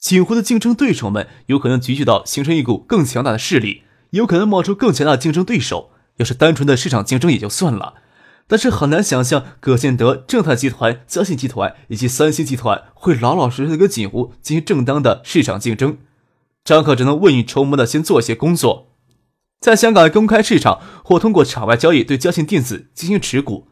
锦湖的竞争对手们有可能集聚到形成一股更强大的势力，有可能冒出更强大的竞争对手。要是单纯的市场竞争也就算了，但是很难想象葛建德、正泰集团、嘉信集团以及三星集团会老老实实的跟锦湖进行正当的市场竞争。张可只能未雨绸缪的先做些工作，在香港公开市场或通过场外交易对嘉信电子进行持股，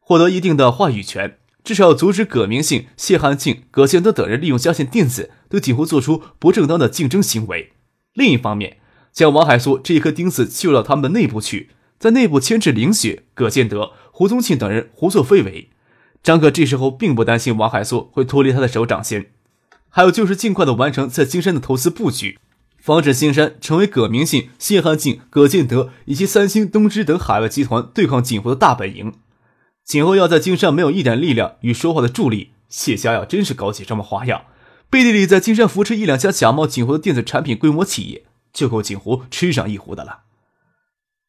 获得一定的话语权。至少要阻止葛明信、谢汉庆、葛建德等人利用嘉信电子对锦湖做出不正当的竞争行为。另一方面，将王海苏这一颗钉子切入到他们的内部去，在内部牵制林雪、葛建德、胡宗庆等人胡作非为。张可这时候并不担心王海苏会脱离他的手掌心，还有就是尽快的完成在金山的投资布局，防止金山成为葛明信、谢汉庆、葛建德以及三星、东芝等海外集团对抗锦湖的大本营。今后要在金山没有一点力量与说话的助力，谢家要真是搞起什么花样，背地里在金山扶持一两家假冒锦湖的电子产品规模企业，就够锦湖吃上一壶的了。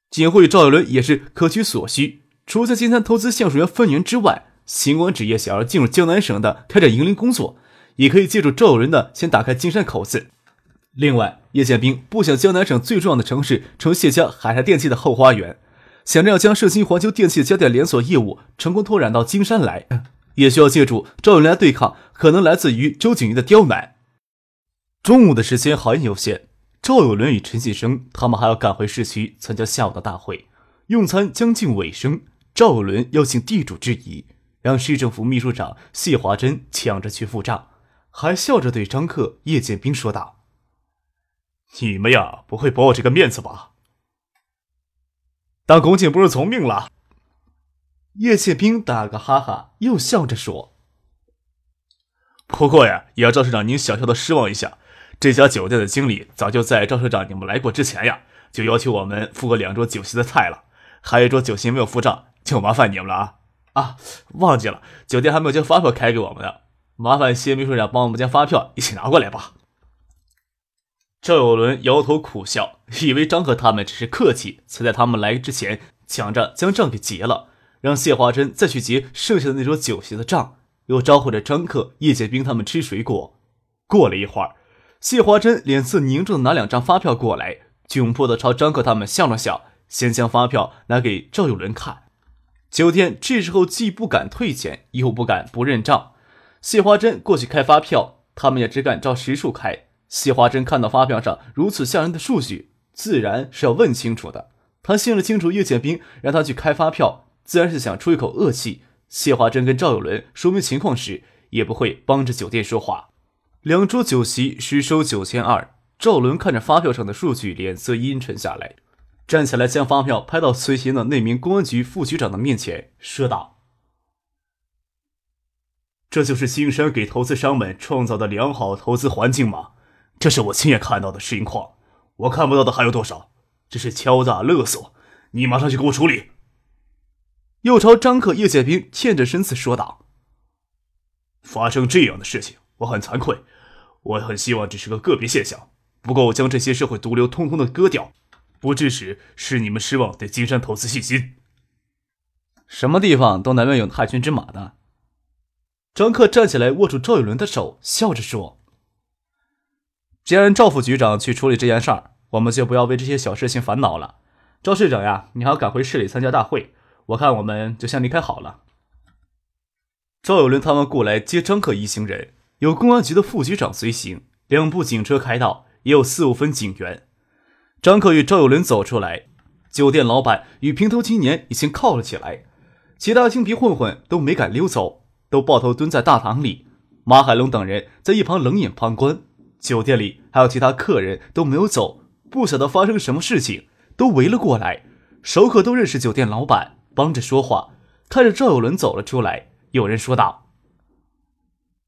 锦湖与赵有伦也是各取所需，除在金山投资橡树园分园之外，星光纸业想要进入江南省的开展营林工作，也可以借助赵有伦的先打开金山口子。另外，叶剑兵不想江南省最重要的城市成谢家海泰电器的后花园。想着要将盛兴环球电器家电连锁业务成功拓展到金山来，也需要借助赵永来对抗可能来自于周景瑜的刁难。中午的时间很有限，赵有伦与陈启生他们还要赶回市区参加下午的大会。用餐将近尾声，赵有伦邀请地主之谊，让市政府秘书长谢华珍抢着去付账，还笑着对张克、叶剑兵说道：“你们呀，不会驳我这个面子吧？”当公瑾不是从命了？叶剑兵打个哈哈，又笑着说：“不过呀，也要赵社长您小小的失望一下。这家酒店的经理早就在赵社长你们来过之前呀，就要求我们付个两桌酒席的菜了，还有一桌酒席没有付账，就麻烦你们了啊！啊，忘记了，酒店还没有将发票开给我们呢，麻烦谢秘书长帮我们将发票一起拿过来吧。”赵有伦摇头苦笑，以为张可他们只是客气，才在他们来之前抢着将账给结了，让谢华珍再去结剩下的那桌酒席的账，又招呼着张克、叶剑兵他们吃水果。过了一会儿，谢华珍脸色凝重的拿两张发票过来，窘迫的朝张克他们笑了笑，先将发票拿给赵有伦看。酒店这时候既不敢退钱，又不敢不认账。谢华珍过去开发票，他们也只敢照实数开。谢华珍看到发票上如此吓人的数据，自然是要问清楚的。他心里清楚，叶剑兵让他去开发票，自然是想出一口恶气。谢华珍跟赵有伦说明情况时，也不会帮着酒店说话。两桌酒席实收九千二。赵伦看着发票上的数据，脸色阴沉下来，站起来将发票拍到随行的那名公安局副局长的面前，说道：“这就是金山给投资商们创造的良好投资环境吗？”这是我亲眼看到的实况，我看不到的还有多少？这是敲诈勒索！你马上去给我处理！又朝张克、叶剑兵欠着身子说道：“发生这样的事情，我很惭愧，我很希望只是个个别现象。不过，我将这些社会毒瘤通通的割掉，不致使使你们失望对金山投资信心。什么地方都难免有害群之马的。”张克站起来，握住赵有伦的手，笑着说。既然赵副局长去处理这件事儿，我们就不要为这些小事情烦恼了。赵市长呀，你还要赶回市里参加大会，我看我们就先离开好了。赵有伦他们过来接张克一行人，有公安局的副局长随行，两部警车开道，也有四五分警员。张克与赵有伦走出来，酒店老板与平头青年已经靠了起来，其他青皮混混都没敢溜走，都抱头蹲在大堂里。马海龙等人在一旁冷眼旁观。酒店里还有其他客人都没有走，不晓得发生什么事情，都围了过来。熟客都认识酒店老板，帮着说话。看着赵有伦走了出来，有人说道：“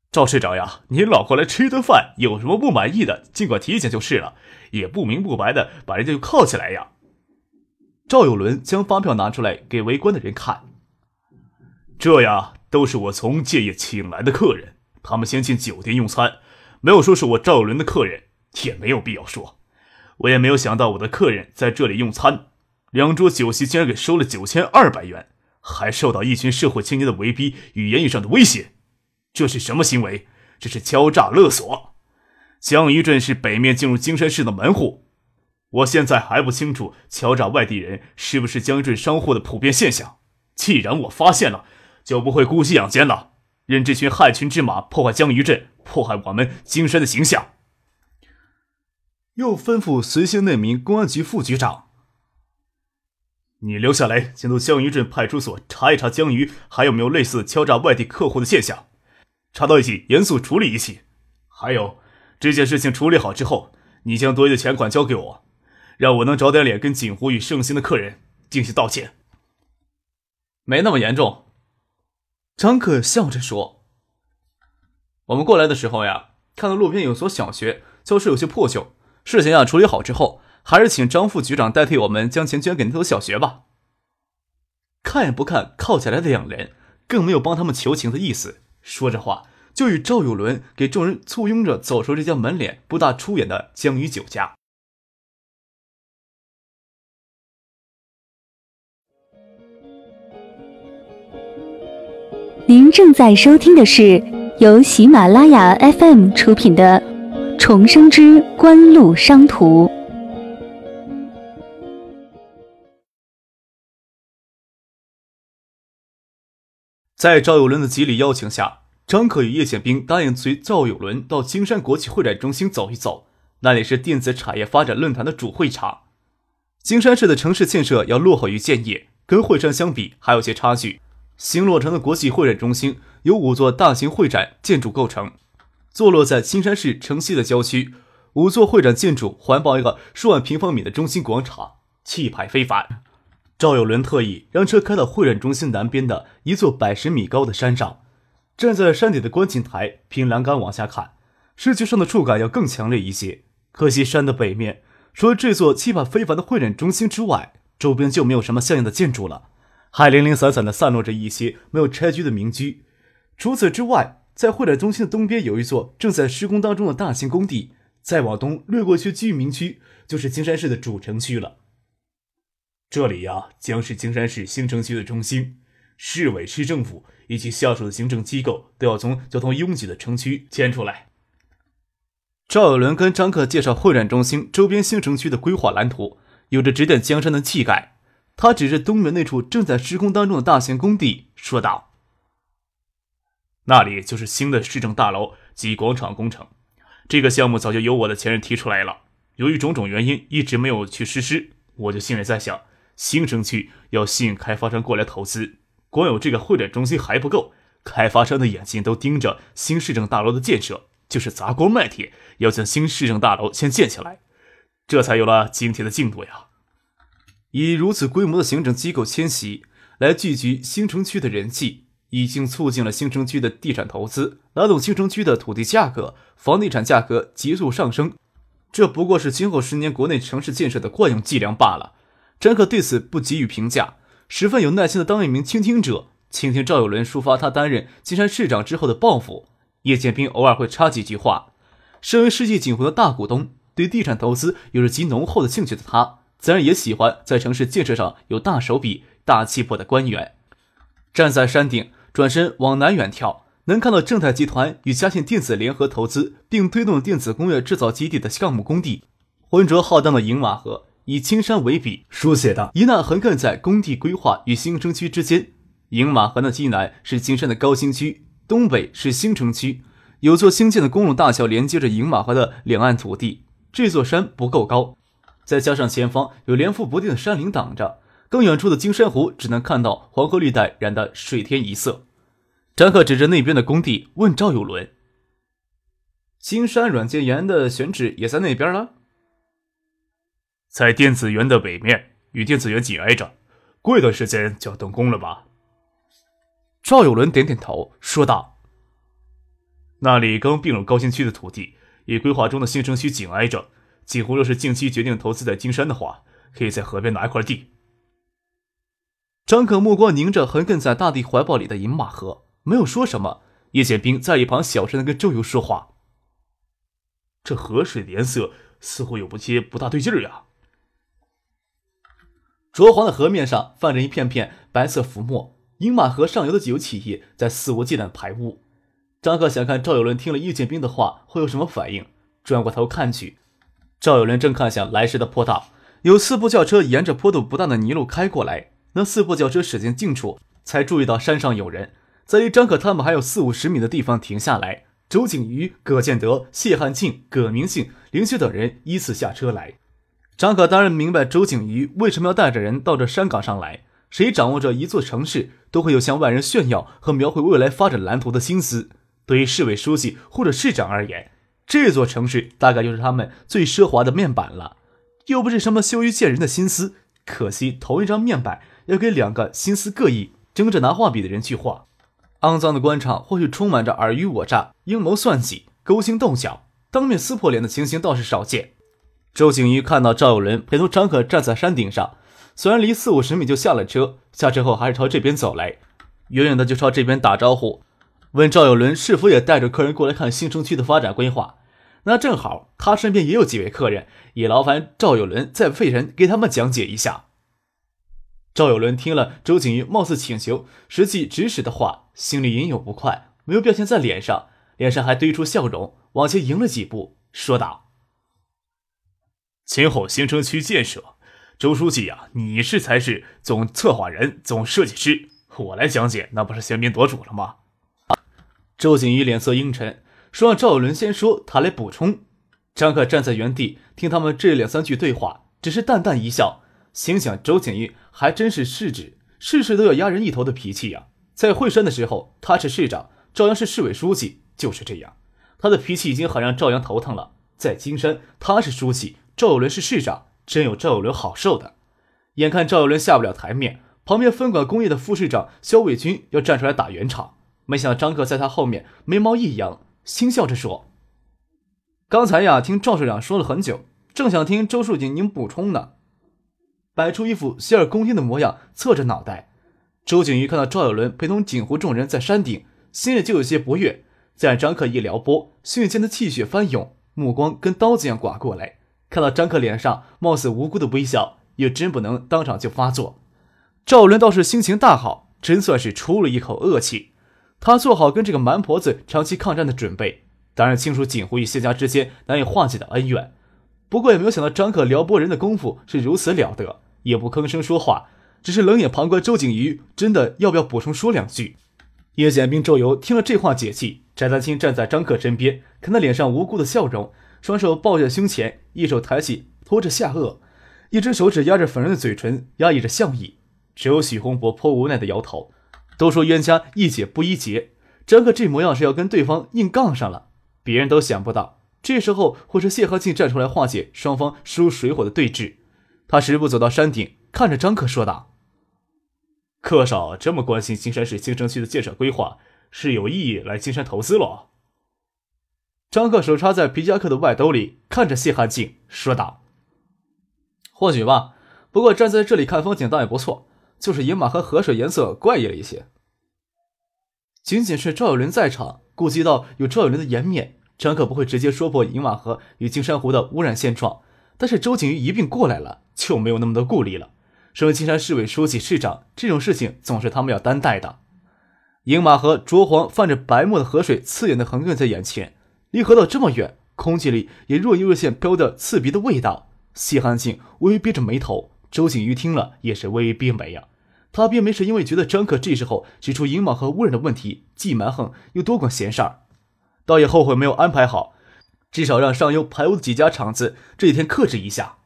赵市长呀，您老过来吃一顿饭，有什么不满意的，尽管提前就是了，也不明不白的把人家就铐起来呀。赵有伦将发票拿出来给围观的人看，这呀都是我从建业请来的客人，他们先进酒店用餐，没有说是我赵有伦的客人，也没有必要说。我也没有想到我的客人在这里用餐，两桌酒席竟然给收了九千二百元，还受到一群社会青年的围逼与言语上的威胁。这是什么行为？这是敲诈勒索！江鱼镇是北面进入金山市的门户，我现在还不清楚敲诈外地人是不是江鱼镇商户的普遍现象。既然我发现了，就不会姑息养奸了，任这群害群之马破坏江鱼镇，破坏我们金山的形象。又吩咐随行那名公安局副局长：“你留下来监督江鱼镇派出所，查一查江鱼还有没有类似敲诈外地客户的现象。”查到一起，严肃处理一起。还有，这件事情处理好之后，你将多余的钱款交给我，让我能找点脸跟锦湖与盛兴的客人进行道歉。没那么严重，张可笑着说：“我们过来的时候呀，看到路边有所小学，教室有些破旧。事情呀处理好之后，还是请张副局长代替我们将钱捐给那所小学吧。”看也不看靠起来的两人，更没有帮他们求情的意思。说着话，就与赵有伦给众人簇拥着走出这家门脸不大出眼的江鱼酒家。您正在收听的是由喜马拉雅 FM 出品的《重生之官路商途》。在赵有伦的极力邀请下，张可与叶宪兵答应随赵有伦到金山国际会展中心走一走，那里是电子产业发展论坛的主会场。金山市的城市建设要落后于建业，跟惠山相比还有些差距。新落成的国际会展中心由五座大型会展建筑构成，坐落在青山市城西的郊区。五座会展建筑环抱一个数万平方米的中心广场，气派非凡。赵有伦特意让车开到会展中心南边的一座百十米高的山上，站在山顶的观景台，凭栏杆往下看，视觉上的触感要更强烈一些。可惜山的北面，除了这座气派非凡的会展中心之外，周边就没有什么像样的建筑了，还零零散散的散落着一些没有拆居的民居。除此之外，在会展中心的东边有一座正在施工当中的大型工地，再往东掠过去居民区，就是金山市的主城区了。这里呀，将是金山市新城区的中心，市委市政府以及下属的行政机构都要从交通拥挤的城区迁出来。赵有伦跟张克介绍会展中心周边新城区的规划蓝图，有着指点江山的气概。他指着东门那处正在施工当中的大型工地，说道：“那里就是新的市政大楼及广场工程。这个项目早就由我的前任提出来了，由于种种原因，一直没有去实施。我就心里在想。”新城区要吸引开发商过来投资，光有这个会展中心还不够，开发商的眼睛都盯着新市政大楼的建设，就是砸锅卖铁要将新市政大楼先建起来，这才有了今天的进度呀。以如此规模的行政机构迁徙来聚集新城区的人气，已经促进了新城区的地产投资，拉动新城区的土地价格、房地产价格急速上升。这不过是今后十年国内城市建设的惯用伎俩罢了。张克对此不给予评价，十分有耐心的当一名倾听者，倾听赵有伦抒发他担任金山市长之后的抱负。叶剑兵偶尔会插几句话。身为世纪锦湖的大股东，对地产投资有着极浓厚的兴趣的他，自然也喜欢在城市建设上有大手笔、大气魄的官员。站在山顶，转身往南远眺，能看到正泰集团与嘉信电子联合投资并推动电子工业制造基地的项目工地，浑浊浩荡的饮马河。以青山为笔，书写的一捺横亘在工地规划与新城区之间。饮马河的西南是金山的高新区，东北是新城区。有座新建的公路大桥连接着饮马河的两岸土地。这座山不够高，再加上前方有连复不定的山岭挡着，更远处的金山湖只能看到黄河绿带染得水天一色。张克指着那边的工地问赵有伦：“金山软件园的选址也在那边了？”在电子园的北面，与电子园紧挨着，过一段时间就要动工了吧？赵有伦点点头，说道：“那里刚并入高新区的土地，与规划中的新城区紧挨着。几乎若是近期决定投资在金山的话，可以在河边拿一块地。张可目光凝着横亘在大地怀抱里的银马河，没有说什么。叶剑兵在一旁小声的跟周游说话：“这河水的颜色似乎有不些不大对劲儿呀。”浊黄的河面上泛着一片片白色浮沫，银马河上游的几企业在肆无忌惮排污。张可想看赵有伦听了叶剑兵的话会有什么反应，转过头看去，赵有伦正看向来时的坡道，有四部轿车沿着坡度不大的泥路开过来。那四部轿车驶进近处，才注意到山上有人。在离张可他们还有四五十米的地方停下来，周景瑜、葛建德、谢汉庆、葛明信、林雪等人依次下车来。张可当然明白周景瑜为什么要带着人到这山岗上来。谁掌握着一座城市，都会有向外人炫耀和描绘未来发展蓝图的心思。对于市委书记或者市长而言，这座城市大概就是他们最奢华的面板了。又不是什么羞于见人的心思，可惜同一张面板要给两个心思各异、争着拿画笔的人去画。肮脏的官场或许充满着尔虞我诈、阴谋算计、勾心斗角、当面撕破脸的情形，倒是少见。周景瑜看到赵有伦陪同张可站在山顶上，虽然离四五十米就下了车，下车后还是朝这边走来，远远的就朝这边打招呼，问赵有伦是否也带着客人过来看新城区的发展规划。那正好，他身边也有几位客人，也劳烦赵有伦再费人给他们讲解一下。赵有伦听了周景瑜貌似请求，实际指使的话，心里隐有不快，没有表现在脸上，脸上还堆出笑容，往前迎了几步，说道：“今后新城区建设，周书记呀，你是才是总策划人、总设计师，我来讲解，那不是喧宾夺主了吗？”周景瑜脸色阴沉，说让赵有伦先说，他来补充。张克站在原地听他们这两三句对话，只是淡淡一笑。心想：周景瑜还真是市指，事事都要压人一头的脾气呀。在惠山的时候，他是市长，赵阳是市委书记，就是这样。他的脾气已经很让赵阳头疼了。在金山，他是书记，赵有伦是市长，真有赵有伦好受的。眼看赵有伦下不了台面，旁边分管工业的副市长肖伟军要站出来打圆场，没想到张克在他后面眉毛一扬，轻笑着说：“刚才呀，听赵市长说了很久，正想听周书记您补充呢。”摆出一副洗耳恭听的模样，侧着脑袋。周景瑜看到赵有伦陪同锦湖众人在山顶，心里就有些不悦。再让张克一撩拨，瞬间的气血翻涌，目光跟刀子一样刮过来。看到张克脸上貌似无辜的微笑，也真不能当场就发作。赵有伦倒是心情大好，真算是出了一口恶气。他做好跟这个蛮婆子长期抗战的准备，当然清楚锦湖与谢家之间难以化解的恩怨。不过也没有想到张克撩拨人的功夫是如此了得。也不吭声说话，只是冷眼旁观。周景瑜真的要不要补充说两句？叶剑兵、周游听了这话解气。翟丹青站在张克身边，看他脸上无辜的笑容，双手抱在胸前，一手抬起托着下颚，一只手指压着粉润的嘴唇，压抑着笑意。只有许洪博颇无奈的摇头。都说冤家宜解不宜结，张克这模样是要跟对方硬杠上了。别人都想不到，这时候会是谢和庆站出来化解双方势如水火的对峙。他十步走到山顶，看着张克说道：“克少这么关心金山市新城区的建设规划，是有意来金山投资了。”张克手插在皮夹克的外兜里，看着谢汉庆说道：“或许吧，不过站在这里看风景倒也不错，就是银马和河水颜色怪异了一些。”仅仅是赵有伦在场，顾及到有赵有伦的颜面，张可不会直接说破银马河与金山湖的污染现状。但是周景瑜一并过来了，就没有那么多顾虑了。身为金山市委书记、市长，这种事情总是他们要担待的。饮马河浊黄泛着白沫的河水，刺眼的横亘在眼前。离河道这么远，空气里也若隐若现飘着刺鼻的味道。谢汉信微微憋着眉头，周景瑜听了也是微微憋眉呀。他并没是因为觉得张可这时候指出饮马河污染的问题，既蛮横又多管闲事儿，倒也后悔没有安排好。至少让上游排污的几家厂子这几天克制一下。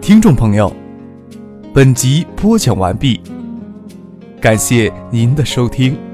听众朋友，本集播讲完毕，感谢您的收听。